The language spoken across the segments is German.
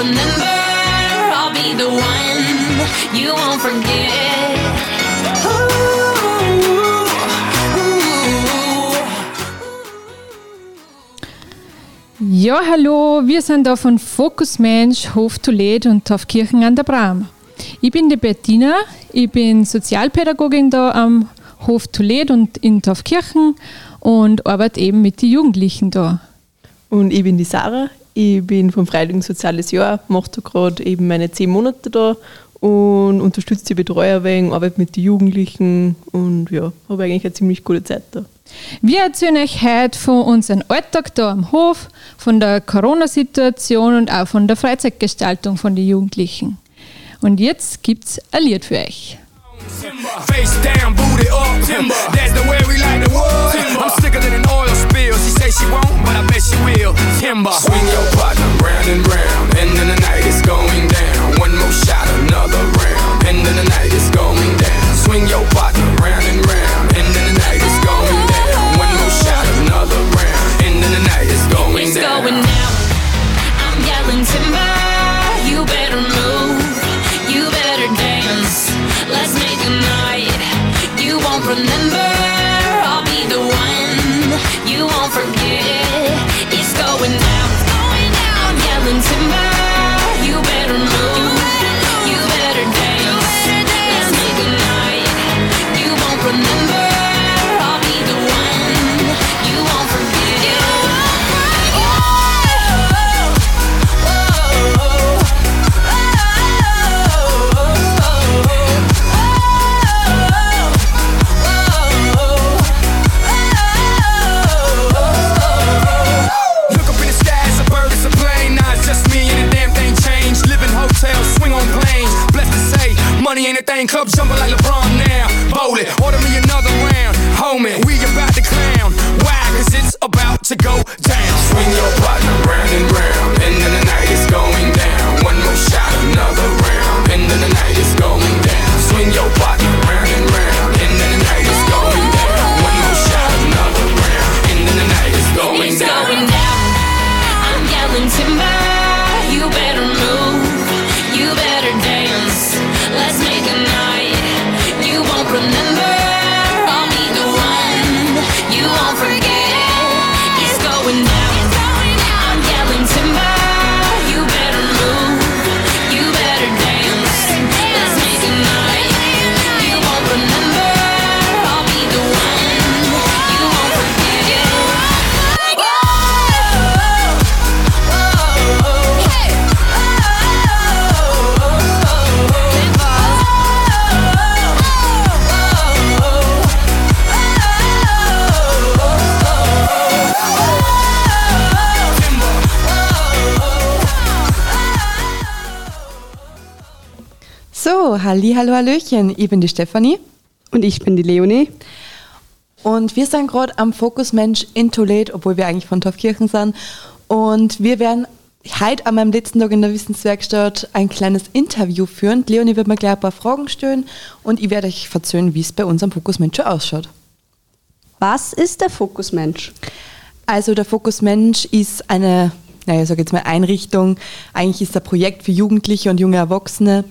remember. I'll be the one you won't forget. Ja, hallo, wir sind da von Fokus Mensch, Hof Tolet und Taufkirchen an der Bram. Ich bin die Bettina, ich bin Sozialpädagogin da am Hof Tolet und in Taufkirchen und arbeite eben mit den Jugendlichen da. Und ich bin die Sarah, ich bin vom Freiwilligen Soziales Jahr, mache da gerade eben meine zehn Monate da und unterstütze die Betreuer wegen, arbeite mit den Jugendlichen und ja, habe eigentlich eine ziemlich gute Zeit da. Wir erzählen euch heute von unserem Alltag da am Hof, von der Corona-Situation und auch von der Freizeitgestaltung von den Jugendlichen. Und jetzt gibt's ein Lied für euch. Face down, booty up, timber. That's the way we like the. Timber. I'm sicker than an oil say she won't, but I bet she will. Timber. Swing your partner round and round, and then the night is going down. One more shot, another round, and then the night is going down. Swing your partner round and round, and then the night is going down. One more shot, another round, and then the night is going It's down. going down. I'm yelling timber. You better move. You better dance. Let's make a night. You won't remember. I'll be the one you won't forget. Halli, hallo, hallöchen. Ich bin die Stefanie Und ich bin die Leonie. und wir sind gerade am Fokus Mensch in Toledo, obwohl wir eigentlich von Taufkirchen sind. Und wir werden heute an meinem letzten Tag in der Wissenswerkstatt ein kleines Interview führen. Leonie wird mir gleich ein paar Fragen stellen und ich werde euch erzählen, wie es bei uns am Fokus Mensch schon ausschaut. Was ist der Fokusmensch? Also der Fokus Mensch ist eine, naja, sag jetzt mal Einrichtung. Eigentlich ist ein Projekt für Jugendliche und junge Erwachsene,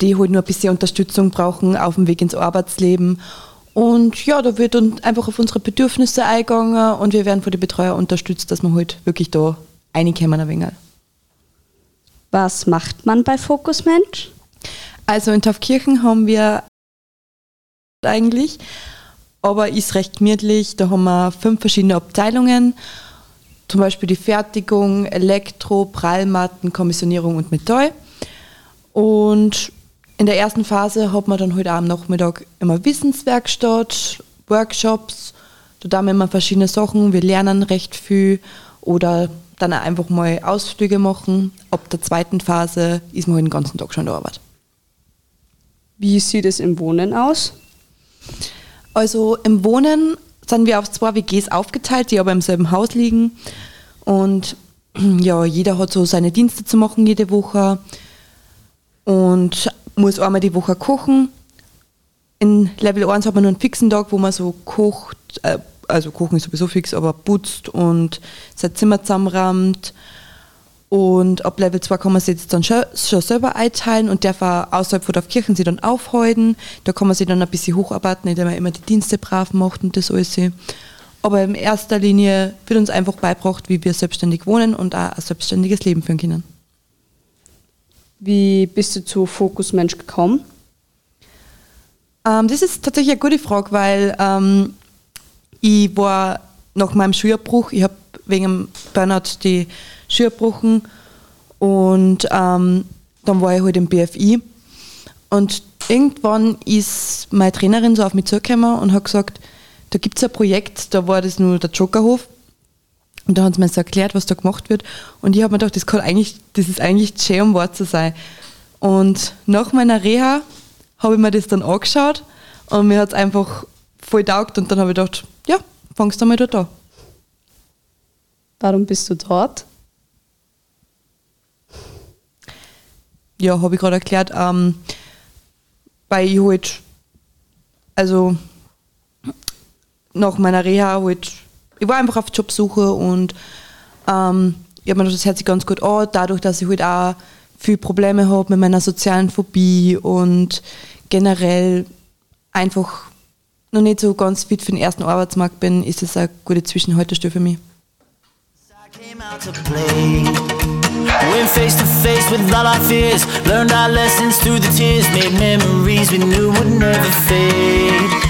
die halt nur ein bisschen Unterstützung brauchen auf dem Weg ins Arbeitsleben. Und ja, da wird dann einfach auf unsere Bedürfnisse eingegangen und wir werden von den Betreuer unterstützt, dass wir halt wirklich da reinkommen ein wenig. Was macht man bei Fokusmensch? Also in Taufkirchen haben wir eigentlich, aber ist recht gemütlich. Da haben wir fünf verschiedene Abteilungen, zum Beispiel die Fertigung, Elektro, Prallmatten, Kommissionierung und Metall. Und in der ersten Phase hat man dann heute am Nachmittag immer Wissenswerkstatt, Workshops, da tun wir immer verschiedene Sachen, wir lernen recht viel oder dann einfach mal Ausflüge machen. Ab der zweiten Phase ist man halt den ganzen Tag schon in der Arbeit. Wie sieht es im Wohnen aus? Also im Wohnen sind wir auf zwei WGs aufgeteilt, die aber im selben Haus liegen. Und ja, jeder hat so seine Dienste zu machen jede Woche und muss einmal die Woche kochen. In Level 1 hat man nur einen fixen Tag, wo man so kocht, äh, also kochen ist sowieso fix, aber putzt und sein Zimmer zusammenrammt. Und ab Level 2 kann man sich jetzt dann schon, schon selber einteilen und darf auch außerhalb von der Kirche sich dann aufhalten. Da kann man sich dann ein bisschen hocharbeiten, indem man immer die Dienste brav macht und das alles. Aber in erster Linie wird uns einfach beigebracht, wie wir selbstständig wohnen und auch ein selbstständiges Leben führen können. Wie bist du zu Fokus Mensch gekommen? Ähm, das ist tatsächlich eine gute Frage, weil ähm, ich war nach meinem Schulabbruch, ich habe wegen dem Burnout die Schule gebrochen und ähm, dann war ich halt im BFI und irgendwann ist meine Trainerin so auf mich zugekommen und hat gesagt, da gibt es ein Projekt, da war das nur der Jokerhof und da haben sie mir so erklärt, was da gemacht wird und ich habe mir gedacht, das, kann eigentlich, das ist eigentlich schön, um wahr zu sein. Und nach meiner Reha habe ich mir das dann angeschaut und mir hat es einfach voll taugt und dann habe ich gedacht, ja, fangst du mal dort an. Warum bist du dort? Ja, habe ich gerade erklärt, ähm, weil ich halt, also nach meiner Reha halt, ich war einfach auf Jobsuche und ähm, ich habe mir das hört sich ganz gut an, dadurch, dass ich halt auch viel Probleme habe mit meiner sozialen Phobie und generell einfach noch nicht so ganz fit für den ersten Arbeitsmarkt bin, ist es eine gute Zwischenhaltestelle für mich. Went face to face with all our fears. Learned our lessons through the tears. Made memories we knew would never fade.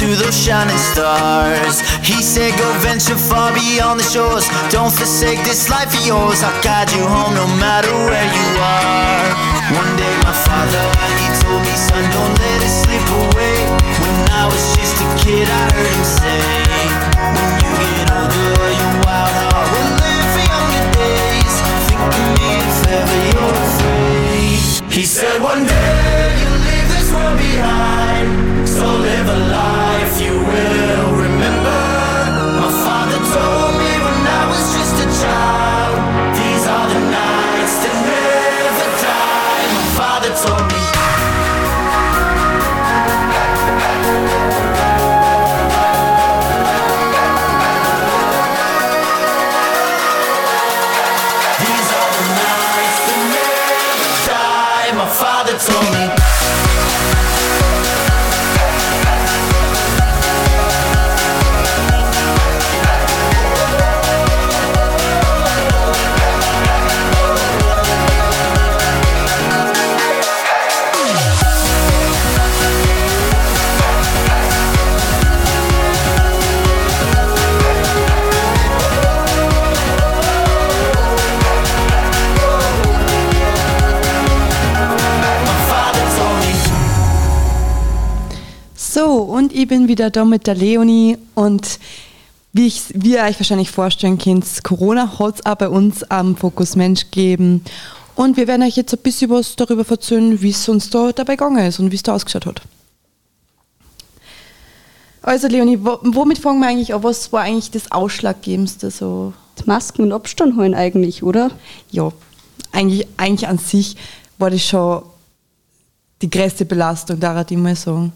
into those shining stars. He said, Go venture far beyond the shores. Don't forsake this life of yours. I'll guide you home no matter where you are. One day, my father, he told me, Son, don't let it slip away. When I was just a kid, I heard him say, und ich bin wieder da mit der Leonie und wie, ich, wie ihr euch wahrscheinlich vorstellen könnt, Corona hat es auch bei uns am Fokus Mensch gegeben. Und wir werden euch jetzt ein bisschen was darüber erzählen, wie es uns da dabei gegangen ist und wie es da ausgeschaut hat. Also Leonie, wo, womit fangen wir eigentlich an? Was war eigentlich das Ausschlaggebendste so? Masken und Abstand holen eigentlich, oder? Ja, eigentlich, eigentlich an sich war das schon die größte Belastung, da ich mal sagen.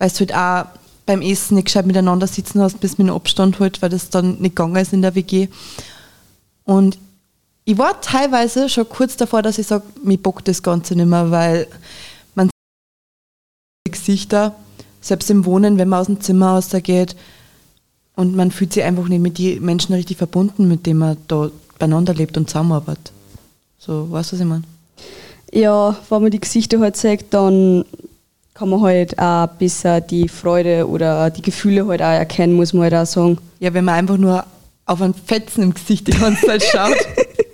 Weil du halt auch beim Essen nicht gescheit miteinander sitzen hast, bis mit dem Abstand halt, weil das dann nicht gegangen ist in der WG. Und ich war teilweise schon kurz davor, dass ich sage, mir bockt das Ganze nicht mehr, weil man sieht die Gesichter selbst im Wohnen, wenn man aus dem Zimmer raus da geht und man fühlt sich einfach nicht mit den Menschen richtig verbunden, mit denen man da beieinander lebt und zusammenarbeitet. So, weißt du, was ich meine? Ja, wenn man die Gesichter halt sagt, dann kann man halt auch besser die Freude oder die Gefühle halt auch erkennen, muss man halt auch sagen. Ja, wenn man einfach nur auf einen Fetzen im Gesicht die ganze Zeit schaut,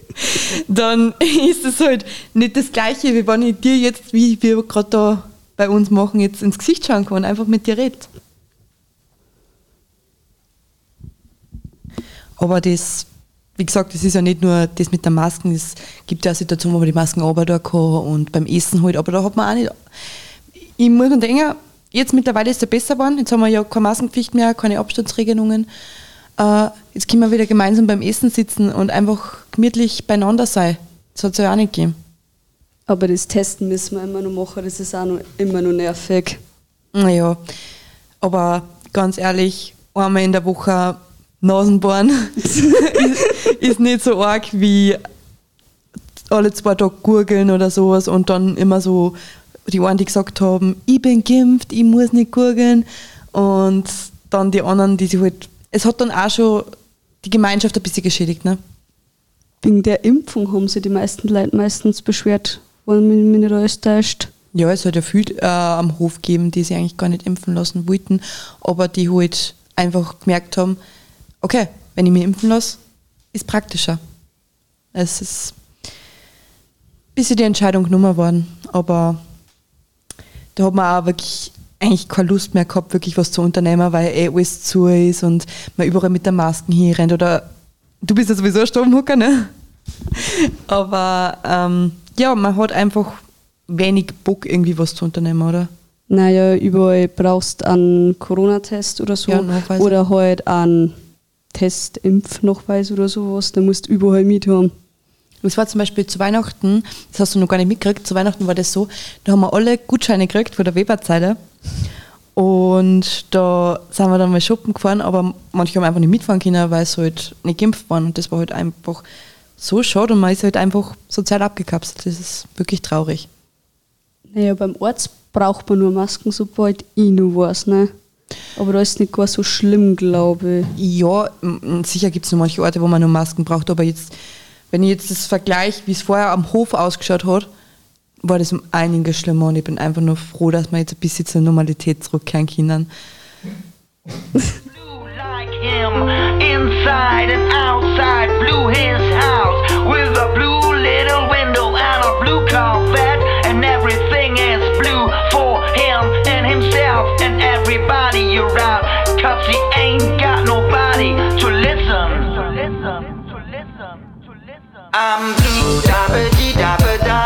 dann ist es halt nicht das Gleiche, wie wenn ich dir jetzt, wie wir gerade da bei uns machen, jetzt ins Gesicht schauen kann, einfach mit dir redet. Aber das, wie gesagt, das ist ja nicht nur das mit der Masken, es gibt ja auch Situationen, wo man die Masken runter kann und beim Essen halt, aber da hat man auch nicht. Ich muss mir denken, jetzt mittlerweile ist es besser geworden, jetzt haben wir ja keine Maskenpflicht mehr, keine Abstandsregelungen. Äh, jetzt können wir wieder gemeinsam beim Essen sitzen und einfach gemütlich beieinander sein. Das hat es ja auch nicht gegeben. Aber das Testen müssen wir immer noch machen, das ist auch noch, immer noch nervig. Naja, aber ganz ehrlich, einmal in der Woche Nasenbohren ist, ist nicht so arg wie alle zwei Tage gurgeln oder sowas und dann immer so die einen, die gesagt haben, ich bin geimpft, ich muss nicht gurgeln und dann die anderen, die sich halt, es hat dann auch schon die Gemeinschaft ein bisschen geschädigt, ne? Wegen der Impfung haben sich die meisten Leute meistens beschwert, wenn mich nicht alles täuscht. Ja, es hat ja viele äh, am Hof gegeben, die sich eigentlich gar nicht impfen lassen wollten, aber die halt einfach gemerkt haben, okay, wenn ich mich impfen lasse, ist praktischer. Es ist ein bisschen die Entscheidung genommen worden, aber da hat man auch wirklich eigentlich keine Lust mehr gehabt, wirklich was zu unternehmen, weil eh alles zu ist und man überall mit der Masken hinrennt oder du bist ja sowieso ein Stromhucker, ne? Aber ähm, ja, man hat einfach wenig Bock, irgendwie was zu unternehmen, oder? Naja, überall brauchst du einen Corona-Test oder so. Ja, oder halt einen Test, Impfnachweis oder sowas. Da musst du überall mit haben. Es war zum Beispiel zu Weihnachten, das hast du noch gar nicht mitgekriegt, zu Weihnachten war das so, da haben wir alle Gutscheine gekriegt von der Weberzeile. Und da sind wir dann mal shoppen gefahren, aber manche haben einfach nicht mitfahren können, weil sie halt nicht geimpft waren. Und das war halt einfach so schade und man ist halt einfach sozial abgekapselt. Das ist wirklich traurig. Naja, beim Arzt braucht man nur Masken, sobald ich noch weiß, ne? Aber da ist es nicht gar so schlimm, glaube ich. Ja, sicher gibt es noch manche Orte, wo man nur Masken braucht, aber jetzt, wenn ich jetzt das vergleiche, wie es vorher am Hof ausgeschaut hat, war das um einiges schlimmer und ich bin einfach nur froh, dass wir jetzt ein bisschen zur Normalität zurückkehren können. cause he ain't got nobody to listen to listen to listen I'm blue dabba dee die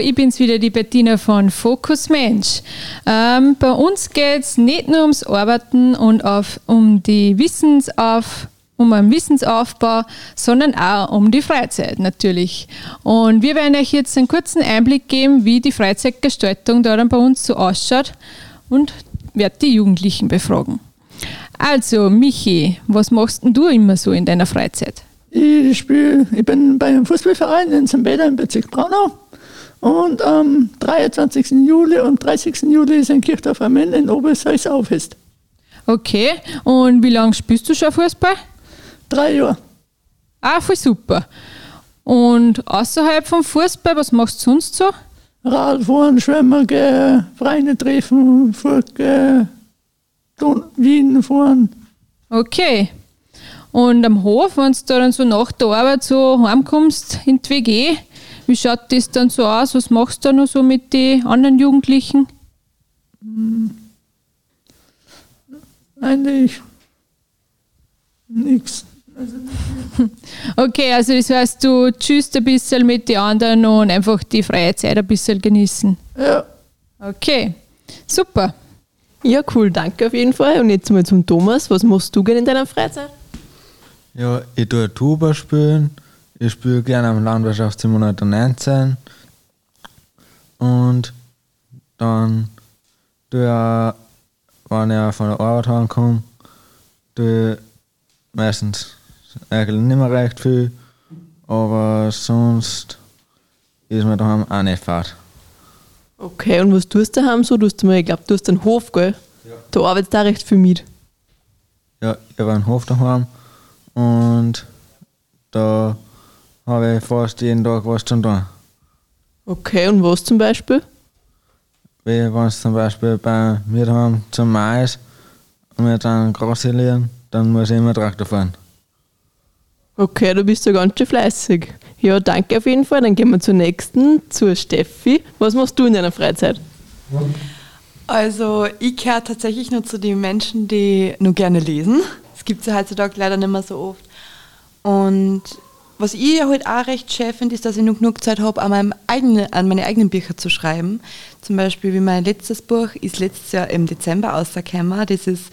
ich bin's wieder, die Bettina von Fokus Mensch. Ähm, bei uns geht's nicht nur ums Arbeiten und auf, um die Wissensauf, um einen Wissensaufbau, sondern auch um die Freizeit natürlich. Und wir werden euch jetzt einen kurzen Einblick geben, wie die Freizeitgestaltung da dann bei uns so ausschaut und werde die Jugendlichen befragen. Also, Michi, was machst denn du immer so in deiner Freizeit? Ich spiele, ich bin bei einem Fußballverein in St. Peter im Bezirk Braunau. Und am 23. Juli und 30. Juli ist ein Kirchdorf am Ende in Obersalz Aufest. Okay, und wie lange spielst du schon Fußball? Drei Jahre. Ah, voll super. Und außerhalb vom Fußball, was machst du sonst so? Radfahren, Schwimmen, gehen, Freunde treffen, Furt, gehen, Don- Wien fahren. Okay. Und am Hof, wenn du da dann so nach der Arbeit so heimkommst in die WG, wie schaut das dann so aus? Was machst du da noch so mit den anderen Jugendlichen? Eigentlich nichts. Okay, also das heißt, du tschüsst ein bisschen mit den anderen und einfach die freie Zeit ein bisschen genießen. Ja, Okay, super. Ja, cool, danke auf jeden Fall. Und jetzt mal zum Thomas. Was machst du gerne in deiner Freizeit? Ja, ich tue Tuba spielen. Ich spiele gerne am Landwirtschaftssimulator 19. Und dann auch, wenn ich von der Arbeit heimkomme, tue meistens eigentlich nicht mehr recht viel. Aber sonst ist mir daheim auch nicht fad. Okay, und was tust du daheim so? Du hast mal, ich glaube, du hast einen Hof, gell? Ja. Du arbeitest da recht viel mit. Ja, ich habe einen Hof daheim und da habe ich fast jeden Tag was zu tun. Okay, und was zum Beispiel? Wie wenn es zum Beispiel bei mir daheim zum Mais und wir dann Gras liegen, dann muss ich immer Traktor fahren. Okay, du bist ja ganz schön fleißig. Ja, danke auf jeden Fall. Dann gehen wir zur nächsten, zur Steffi. Was machst du in deiner Freizeit? Also ich gehöre tatsächlich nur zu den Menschen, die nur gerne lesen. Das gibt es ja heutzutage leider nicht mehr so oft. Und was ich ja halt auch recht schön finde, ist, dass ich noch genug Zeit habe, an, eigenen, an meine eigenen Bücher zu schreiben. Zum Beispiel wie mein letztes Buch ist letztes Jahr im Dezember rausgekommen. Das ist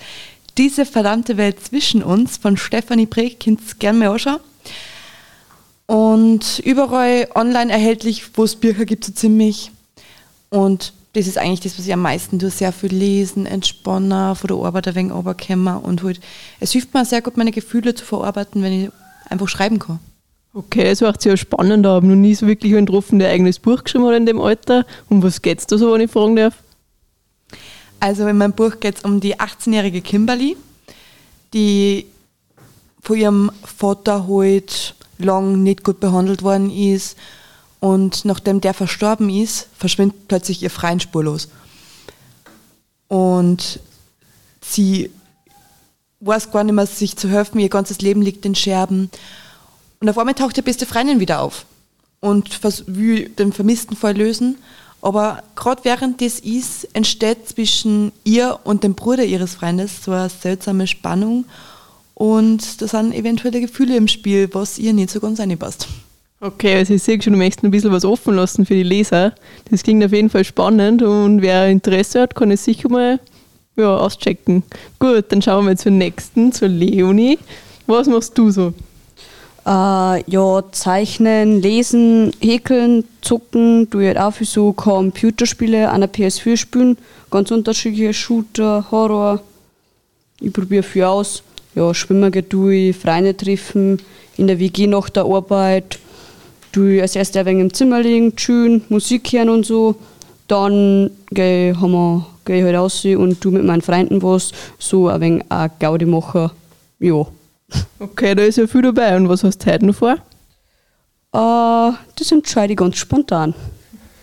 Diese verdammte Welt zwischen uns von Stefanie Breck. Könnt ihr gerne mal anschauen. Und überall online erhältlich, wo es Bücher gibt, so ziemlich. Und das ist eigentlich das, was ich am meisten tue. Sehr viel lesen, entspannen, von der Arbeit ein wenig runterkommen. Und halt, es hilft mir sehr gut, meine Gefühle zu verarbeiten, wenn ich einfach schreiben kann. Okay, das macht sehr spannend. Ich habe noch nie so wirklich einen getroffen, der ein eigenes Buch geschrieben hat in dem Alter. Um was geht es da so, wenn ich fragen darf? Also in meinem Buch geht es um die 18-jährige Kimberly, die von ihrem Vater halt lang nicht gut behandelt worden ist. Und nachdem der verstorben ist, verschwindet plötzlich ihr Freund spurlos. Und sie weiß gar nicht mehr, sich zu helfen. Ihr ganzes Leben liegt in Scherben. Und auf einmal taucht ihre beste Freundin wieder auf und will den vermissten Fall lösen. Aber gerade während das ist, entsteht zwischen ihr und dem Bruder ihres Freundes so eine seltsame Spannung. Und da sind eventuelle Gefühle im Spiel, was ihr nicht so ganz reinpasst. Okay, also ich sehe schon, du möchtest ein bisschen was offen lassen für die Leser. Das klingt auf jeden Fall spannend und wer Interesse hat, kann es sicher mal ja, auschecken. Gut, dann schauen wir zur nächsten, zur Leonie. Was machst du so? Äh, ja, zeichnen, lesen, häkeln, zucken, du halt auch für so Computerspiele an der PS4 spielen. Ganz unterschiedliche Shooter, Horror. Ich probiere viel aus. ja, schwimmen geht tue ich, Freunde treffen, in der WG nach der Arbeit, tue als erstes ein wenig im Zimmer liegen, schön, Musik hören und so. Dann gehe geh ich halt raus und tu mit meinen Freunden was, so ein wenig auch Gaudi machen. Ja. Okay, da ist ja viel dabei. Und was hast du heute noch vor? Äh, das entscheide ich ganz spontan.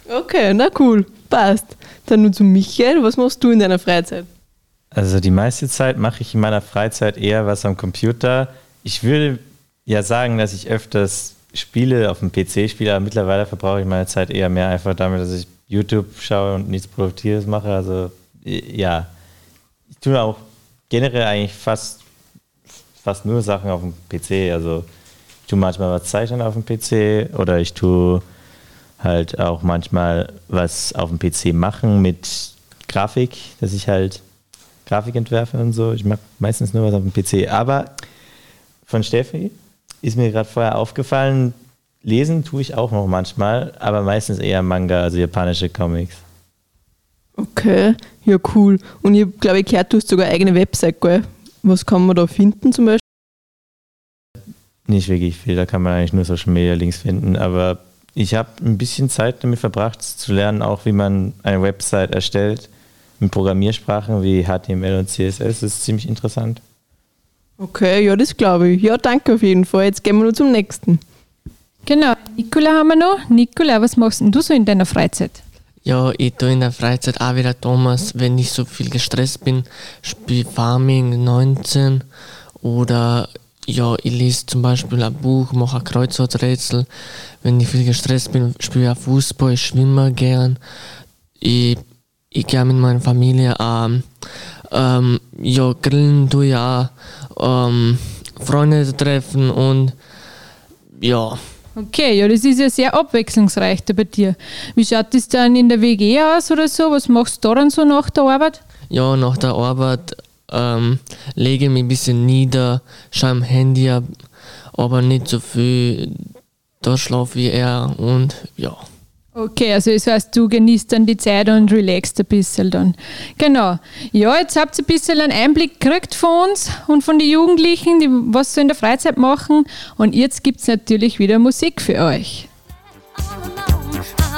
Okay, na cool. Passt. Dann nur zu Michael. Was machst du in deiner Freizeit? Also die meiste Zeit mache ich in meiner Freizeit eher was am Computer. Ich würde ja sagen, dass ich öfters Spiele auf dem PC spiele, aber mittlerweile verbrauche ich meine Zeit eher mehr einfach damit, dass ich YouTube schaue und nichts Produktives mache. Also ja, ich tue auch generell eigentlich fast, fast nur Sachen auf dem PC. Also ich tue manchmal was zeichnen auf dem PC oder ich tue halt auch manchmal was auf dem PC machen mit Grafik, dass ich halt Grafik entwerfe und so. Ich mache meistens nur was auf dem PC. Aber von Steffi ist mir gerade vorher aufgefallen, lesen tue ich auch noch manchmal, aber meistens eher Manga, also japanische Comics. Okay, ja cool. Und ich glaube, ich gehört, du hast sogar eigene Website, gell? Was kann man da finden zum Beispiel? Nicht wirklich viel, da kann man eigentlich nur Social Media Links finden, aber ich habe ein bisschen Zeit damit verbracht zu lernen, auch wie man eine Website erstellt mit Programmiersprachen wie HTML und CSS. Das ist ziemlich interessant. Okay, ja, das glaube ich. Ja, danke auf jeden Fall. Jetzt gehen wir nur zum nächsten. Genau, Nikola haben wir noch. Nikola, was machst denn du so in deiner Freizeit? Ja, ich tue in der Freizeit auch wieder Thomas, wenn ich so viel gestresst bin, spiele Farming 19 oder ja, ich lese zum Beispiel ein Buch, mache ein Kreuzworträtsel. Wenn ich viel gestresst bin, spiele ich Fußball, ich schwimme gern. Ich, ich gehe mit meiner Familie ähm, ähm, ja, grillen tue ich auch, ähm, Freunde treffen und ja. Okay, ja, das ist ja sehr abwechslungsreich da bei dir. Wie schaut das dann in der WG aus oder so? Was machst du da dann so nach der Arbeit? Ja, nach der Arbeit ähm, lege ich mich ein bisschen nieder, schaue am Handy ab, aber nicht so viel. Da schlafe ich eher und ja. Okay, also das heißt, du genießt dann die Zeit und relaxst ein bisschen dann. Genau. Ja, jetzt habt ihr ein bisschen einen Einblick gekriegt von uns und von den Jugendlichen, die was sie in der Freizeit machen. Und jetzt gibt es natürlich wieder Musik für euch. There's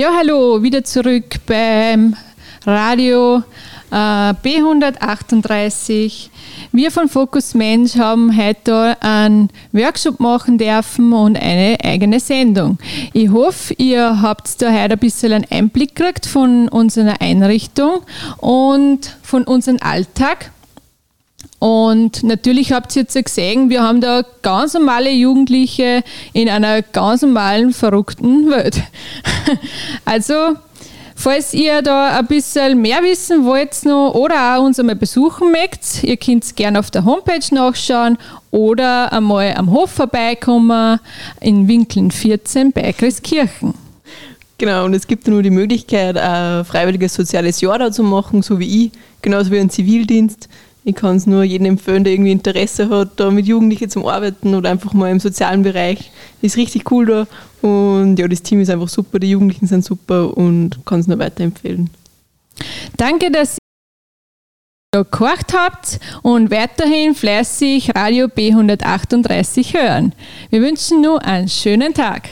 Ja, hallo, wieder zurück beim Radio äh, B138. Wir von Focus Mensch haben heute einen Workshop machen dürfen und eine eigene Sendung. Ich hoffe, ihr habt da heute ein bisschen einen Einblick gekriegt von unserer Einrichtung und von unserem Alltag. Und natürlich habt ihr jetzt gesehen, wir haben da ganz normale Jugendliche in einer ganz normalen, verrückten Welt. Also, falls ihr da ein bisschen mehr wissen wollt noch oder auch uns einmal besuchen mögt, ihr könnt gerne auf der Homepage nachschauen oder einmal am Hof vorbeikommen in Winkeln 14 bei Christkirchen. Genau, und es gibt nur die Möglichkeit, ein freiwilliges soziales Jahr da zu machen, so wie ich, genauso wie ein Zivildienst. Ich kann es nur jedem empfehlen, der irgendwie Interesse hat, da mit Jugendlichen zu arbeiten oder einfach mal im sozialen Bereich. Ist richtig cool da und ja, das Team ist einfach super, die Jugendlichen sind super und kann es nur weiterempfehlen. Danke, dass ihr gekocht habt und weiterhin fleißig Radio B138 hören. Wir wünschen nur einen schönen Tag.